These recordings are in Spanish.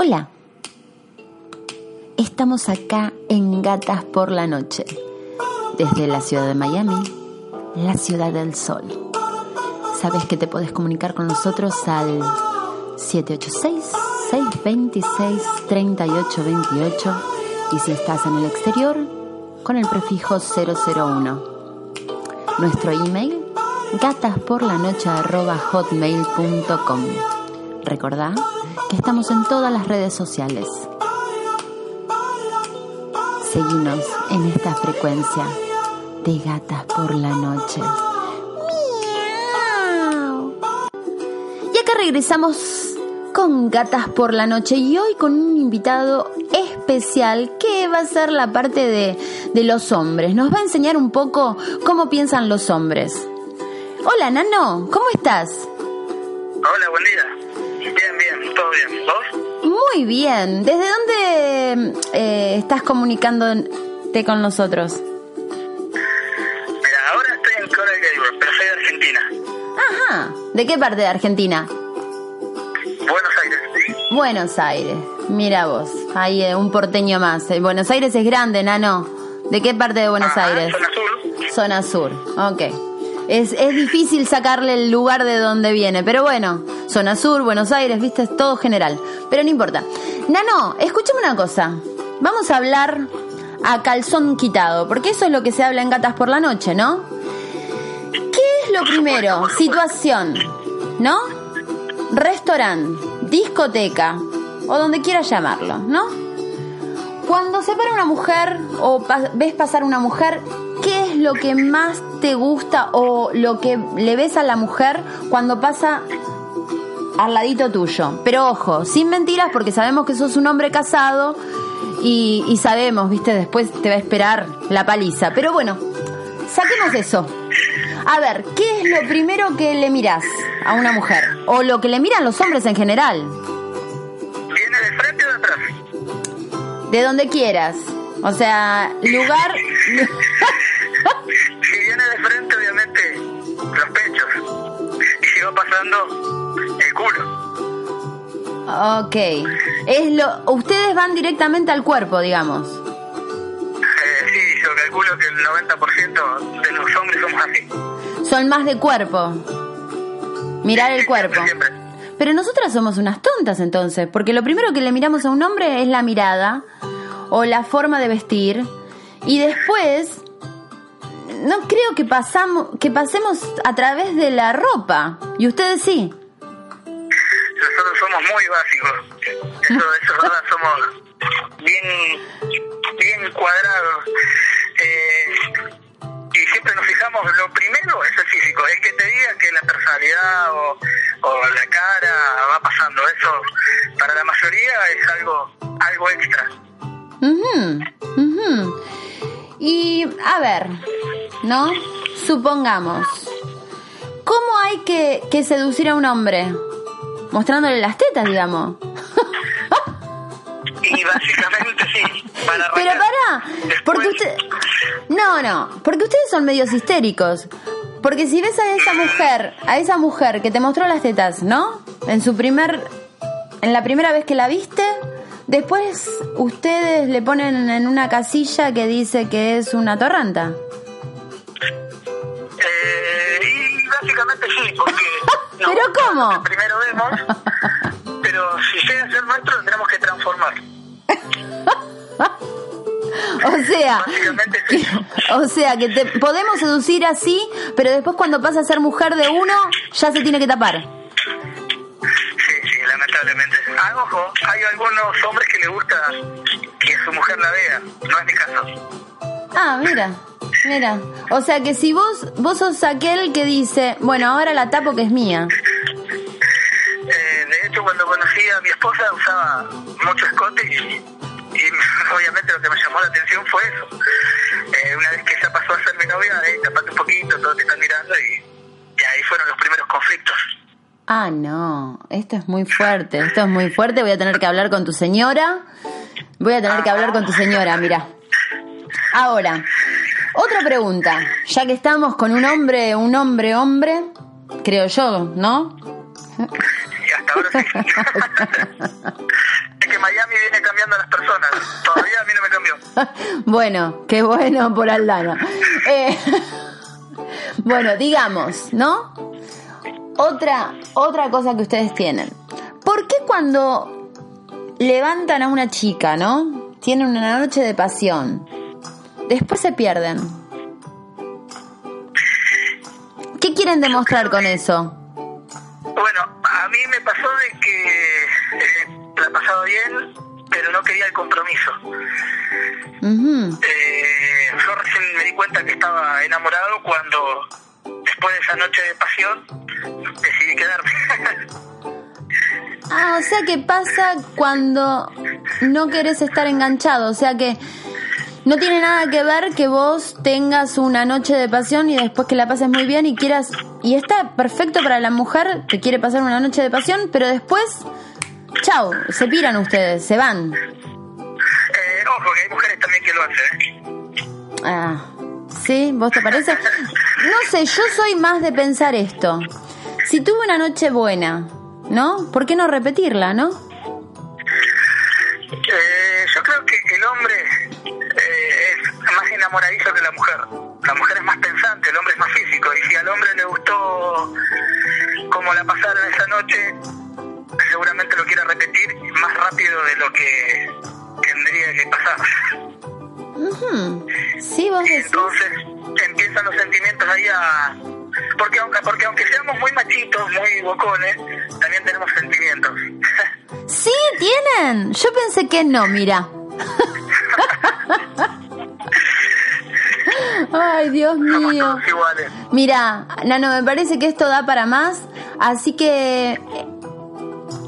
Hola. Estamos acá en Gatas por la Noche, desde la ciudad de Miami, la ciudad del sol. Sabes que te puedes comunicar con nosotros al 786-626-3828 y si estás en el exterior, con el prefijo 001. Nuestro email, gatasporlanoche.hotmail.com. Recordá que estamos en todas las redes sociales. Seguimos en esta frecuencia de gatas por la noche. Miau. Y acá regresamos con gatas por la noche y hoy con un invitado especial que va a ser la parte de, de los hombres. Nos va a enseñar un poco cómo piensan los hombres. Hola, Nano, ¿cómo estás? Hola, buen día. Muy bien. ¿Desde dónde eh, estás comunicándote con nosotros? Mira, ahora estoy en Coral Gables, pero soy de Argentina. Ajá. ¿De qué parte de Argentina? Buenos Aires. Buenos Aires. Mira vos. Ahí eh, un porteño más. Eh, Buenos Aires es grande, Nano. ¿De qué parte de Buenos Ajá, Aires? Zona Sur. Zona sur. Ok. Es, es difícil sacarle el lugar de donde viene, pero bueno, zona sur, Buenos Aires, viste, es todo general. Pero no importa. Nano, escúchame una cosa. Vamos a hablar a calzón quitado, porque eso es lo que se habla en Gatas por la Noche, ¿no? ¿Qué es lo primero? Situación, ¿no? Restaurante, discoteca, o donde quieras llamarlo, ¿no? Cuando se para una mujer o ves pasar una mujer, ¿qué es lo que más te gusta o lo que le ves a la mujer cuando pasa al ladito tuyo? Pero ojo, sin mentiras porque sabemos que sos un hombre casado y, y sabemos, viste, después te va a esperar la paliza. Pero bueno, saquemos eso. A ver, ¿qué es lo primero que le mirás a una mujer? O lo que le miran los hombres en general. ¿Viene de frente o de atrás? De donde quieras. O sea, lugar... Si viene de frente, obviamente, los pechos. Y si va pasando, el culo. Ok. Es lo, ustedes van directamente al cuerpo, digamos. Eh, sí, yo calculo que el 90% de los hombres somos así. Son más de cuerpo. Mirar el cuerpo. Siempre. Pero nosotras somos unas tontas entonces, porque lo primero que le miramos a un hombre es la mirada o la forma de vestir y después no creo que pasamos que pasemos a través de la ropa. Y ustedes sí. Nosotros somos muy básicos. Eso, eso es verdad, somos bien, bien cuadrados. Eh, y siempre nos fijamos, lo primero es el. El que te diga que la personalidad o, la cara va pasando. Eso, para la mayoría, es algo, algo extra. Ujú, ujú. Y a ver, ¿no? Supongamos, ¿cómo hay que, que seducir a un hombre? Mostrándole las tetas, digamos. Y básicamente sí. Para Pero pará, Después- porque usted... No, no, porque ustedes son medios histéricos. Porque si ves a esa mujer, a esa mujer que te mostró las tetas, ¿no? En su primer... En la primera vez que la viste, después ustedes le ponen en una casilla que dice que es una torranta. Eh, y básicamente sí, porque... ¿Pero cómo? que Primero vemos, pero si llega a ser nuestro tendremos que transformar. O sea, eso. o sea que te podemos seducir así, pero después cuando pasa a ser mujer de uno, ya se tiene que tapar. Sí, sí, lamentablemente. Ah, ojo, hay algunos hombres que les gusta que su mujer la vea. No es mi caso. Ah, mira. Mira, o sea que si vos vos sos aquel que dice, bueno, ahora la tapo que es mía. Eh, de hecho, cuando conocí a mi esposa usaba mucho escote y, y obviamente lo que me llamó la atención fue eso. Eh, una vez que ella pasó a ser mi novia, eh, tapate un poquito, todos te están mirando y, y ahí fueron los primeros conflictos. Ah, no, esto es muy fuerte, esto es muy fuerte, voy a tener que hablar con tu señora. Voy a tener que hablar con tu señora, mira. Ahora, otra pregunta, ya que estamos con un hombre, un hombre, hombre, creo yo, ¿no? Y hasta ahora sí. es que Miami viene cambiando a las personas. Todavía a mí no me cambió. bueno, qué bueno por Aldana. Eh, bueno, digamos, ¿no? Otra, otra cosa que ustedes tienen. ¿Por qué cuando levantan a una chica, ¿no? Tienen una noche de pasión. Después se pierden. ¿Qué quieren demostrar con eso? Bueno, a mí me pasó de que eh, la pasaba bien, pero no quería el compromiso. Ujú. Eh, yo recién me di cuenta que estaba enamorado cuando, después de esa noche de pasión, decidí quedarme. Ah, o sea que pasa cuando no querés estar enganchado, o sea que no tiene nada que ver que vos tengas una noche de pasión y después que la pases muy bien y quieras y está perfecto para la mujer que quiere pasar una noche de pasión, pero después chau, se piran ustedes, se van. Eh, ojo, que hay mujeres también que lo hacen. ¿eh? Ah, ¿sí? ¿Vos te parece? No sé, yo soy más de pensar esto. Si tuve una noche buena, ¿no? ¿Por qué no repetirla, no? Enamoradizo que la mujer. La mujer es más pensante, el hombre es más físico. Y si al hombre le gustó cómo la pasaron esa noche, seguramente lo quiere repetir más rápido de lo que tendría que pasar. Ujú. Sí, vos decís. entonces empiezan los sentimientos ahí a... Porque aunque, porque aunque seamos muy machitos, muy bocones, también tenemos sentimientos. Sí, tienen. Yo pensé que no, mira. Ay, Dios Somos mío. todos iguales. Mira, Nano, me parece que esto da para más, así que eh,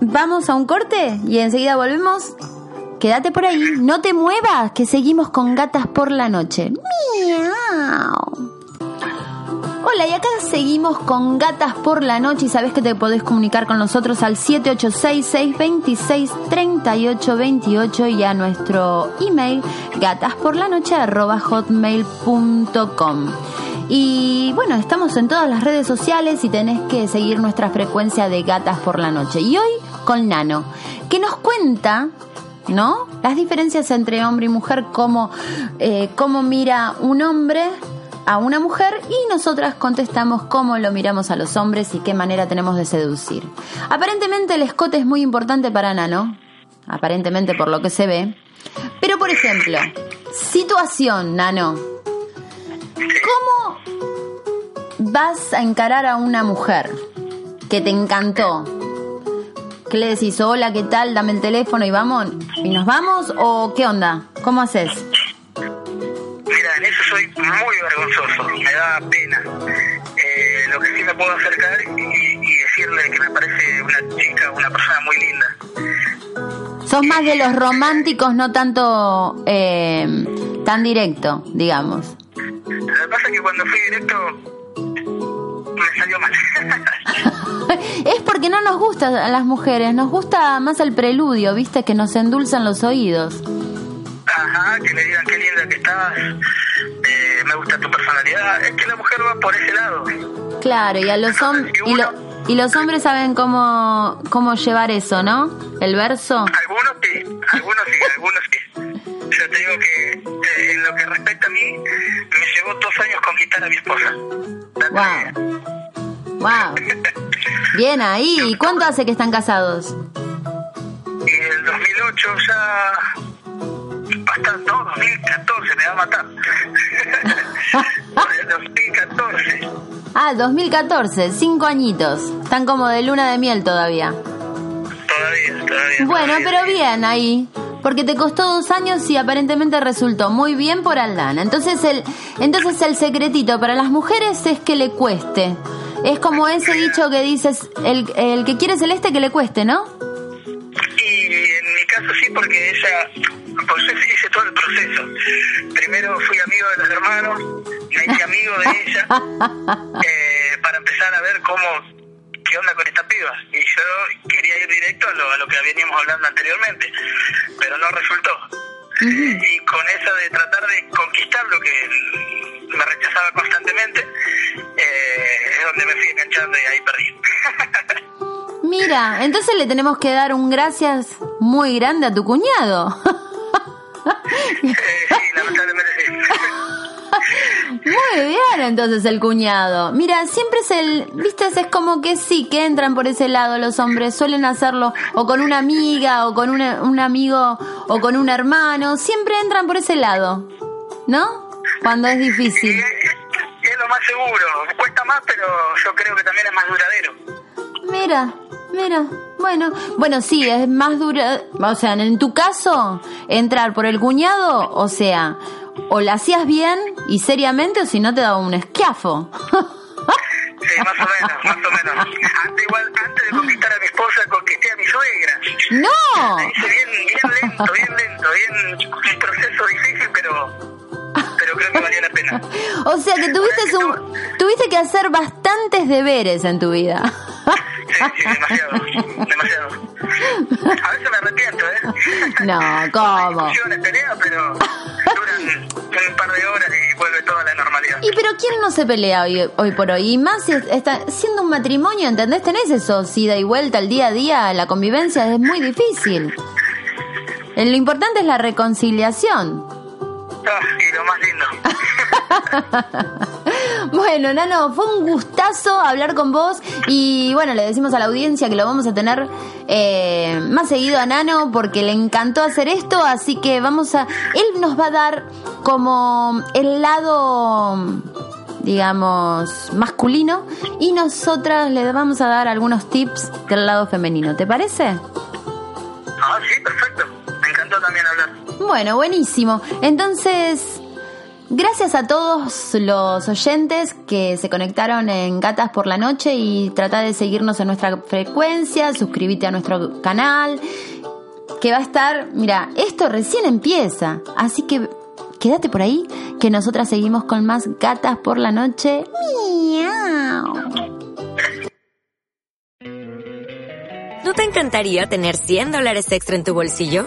vamos a un corte y enseguida volvemos. Quédate por ahí, no te muevas, que seguimos con gatas por la noche. Miau. Hola, y acá seguimos con Gatas por la Noche y sabes que te podés comunicar con nosotros al 786-626-3828 y a nuestro email gatasporlanoche.hotmail.com Y bueno, estamos en todas las redes sociales y tenés que seguir nuestra frecuencia de Gatas por la Noche. Y hoy con Nano, que nos cuenta ¿no? Las diferencias entre hombre y mujer, cómo, eh, cómo mira un hombre a una mujer y nosotras contestamos cómo lo miramos a los hombres y qué manera tenemos de seducir. Aparentemente el escote es muy importante para Nano, aparentemente por lo que se ve. Pero por ejemplo, situación, Nano. ¿Cómo vas a encarar a una mujer que te encantó? ¿Qué le decís? Hola, ¿qué tal? Dame el teléfono y vamos. ¿Y nos vamos? ¿O qué onda? ¿Cómo haces? En eso soy muy vergonzoso, me da pena. Eh, lo que sí me puedo acercar y, y decirle que me parece una chica, una persona muy linda. Sos más de los románticos, no tanto eh, tan directo, digamos. Lo que pasa es que cuando fui directo me salió mal. es porque no nos gusta a las mujeres, nos gusta más el preludio, viste, que nos endulzan los oídos. Ajá, que me digan qué linda que estás, eh, me gusta tu personalidad. Es que la mujer va por ese lado. Claro, y a los hombres y, lo- y los hombres saben cómo cómo llevar eso, ¿no? El verso. Algunos sí, algunos sí, algunos sí. Yo te digo que eh, en lo que respecta a mí, me llevó dos años conquistar a mi esposa. Wow. Wow. Bien ahí. ¿Y cuánto hace que están casados? Y en el 2008 ya... Bastante, no, 2014, me va a matar. En el 2014. Ah, 2014, cinco añitos. Están como de luna de miel todavía. Todavía, todavía. Bueno, todavía. pero bien ahí. porque te costó dos años y aparentemente resultó muy bien por Aldana. Entonces el, entonces el secretito para las mujeres es que le cueste. Es como ese dicho que dices, el, el que quiere celeste que le cueste, ¿no? Y en mi caso sí, porque ella, pues hice todo el proceso. Primero fui amigo de los hermanos, me hice amigo de ella, eh, para empezar a ver cómo, qué onda con esta piba. Y yo quería ir directo a lo, a lo que veníamos hablando anteriormente, pero no resultó. Y con eso de tratar de conquistar lo que me rechazaba constantemente, eh, es donde me fui enganchando y ahí perdí. Mira, entonces le tenemos que dar un gracias muy grande a tu cuñado. Eh, sí, lamentablemente sí. Muy bien, entonces el cuñado. Mira, siempre es el, viste, es como que sí, que entran por ese lado los hombres, suelen hacerlo o con una amiga o con una- un amigo o con un hermano, siempre entran por ese lado, ¿no? Cuando es difícil. es, es lo más seguro. Cuesta más, pero yo creo que también es más duradero. Mira, mira, bueno, bueno, sí, es más dura, o sea, en tu caso, entrar por el cuñado, o sea, o la hacías bien y seriamente o si no te daba un esquiafo. Sí, más o menos, más o menos. Antes, igual, antes de conquistar a mi esposa, conquisté a mi suegra. ¡No! La hice bien, bien lento, bien lento, bien un proceso difícil, pero, pero creo que valía la pena. O sea que tuviste un, tuviste que hacer bastantes deberes en tu vida. Sí, sí, demasiado, demasiado. A veces me arrepiento, ¿eh? No, ¿cómo? Peleas, pero duran un par de horas y vuelve toda la normalidad. Y pero ¿quién no se pelea hoy, hoy por hoy? Y más si está siendo un matrimonio, ¿entendés? Tenés eso, ida y vuelta, el día a día, la convivencia es muy difícil. Eh, Lo importante es la reconciliación. Ah, y lo más lindo. Bueno, Nano, fue un gustazo hablar con vos y bueno, le decimos a la audiencia que lo vamos a tener eh, más seguido a Nano porque le encantó hacer esto, así que vamos a... Él nos va a dar como el lado, digamos, masculino y nosotras le vamos a dar algunos tips del lado femenino, ¿te parece? Ah, sí, perfecto. Me encantó también hablar. Bueno, buenísimo. Entonces, gracias a todos los oyentes que se conectaron en Gatas por la Noche y trata de seguirnos en nuestra frecuencia, suscríbete a nuestro canal, que va a estar, mira, esto recién empieza, así que quédate por ahí, que nosotras seguimos con más Gatas por la Noche. Miau. ¿No te encantaría tener 100 dólares extra en tu bolsillo?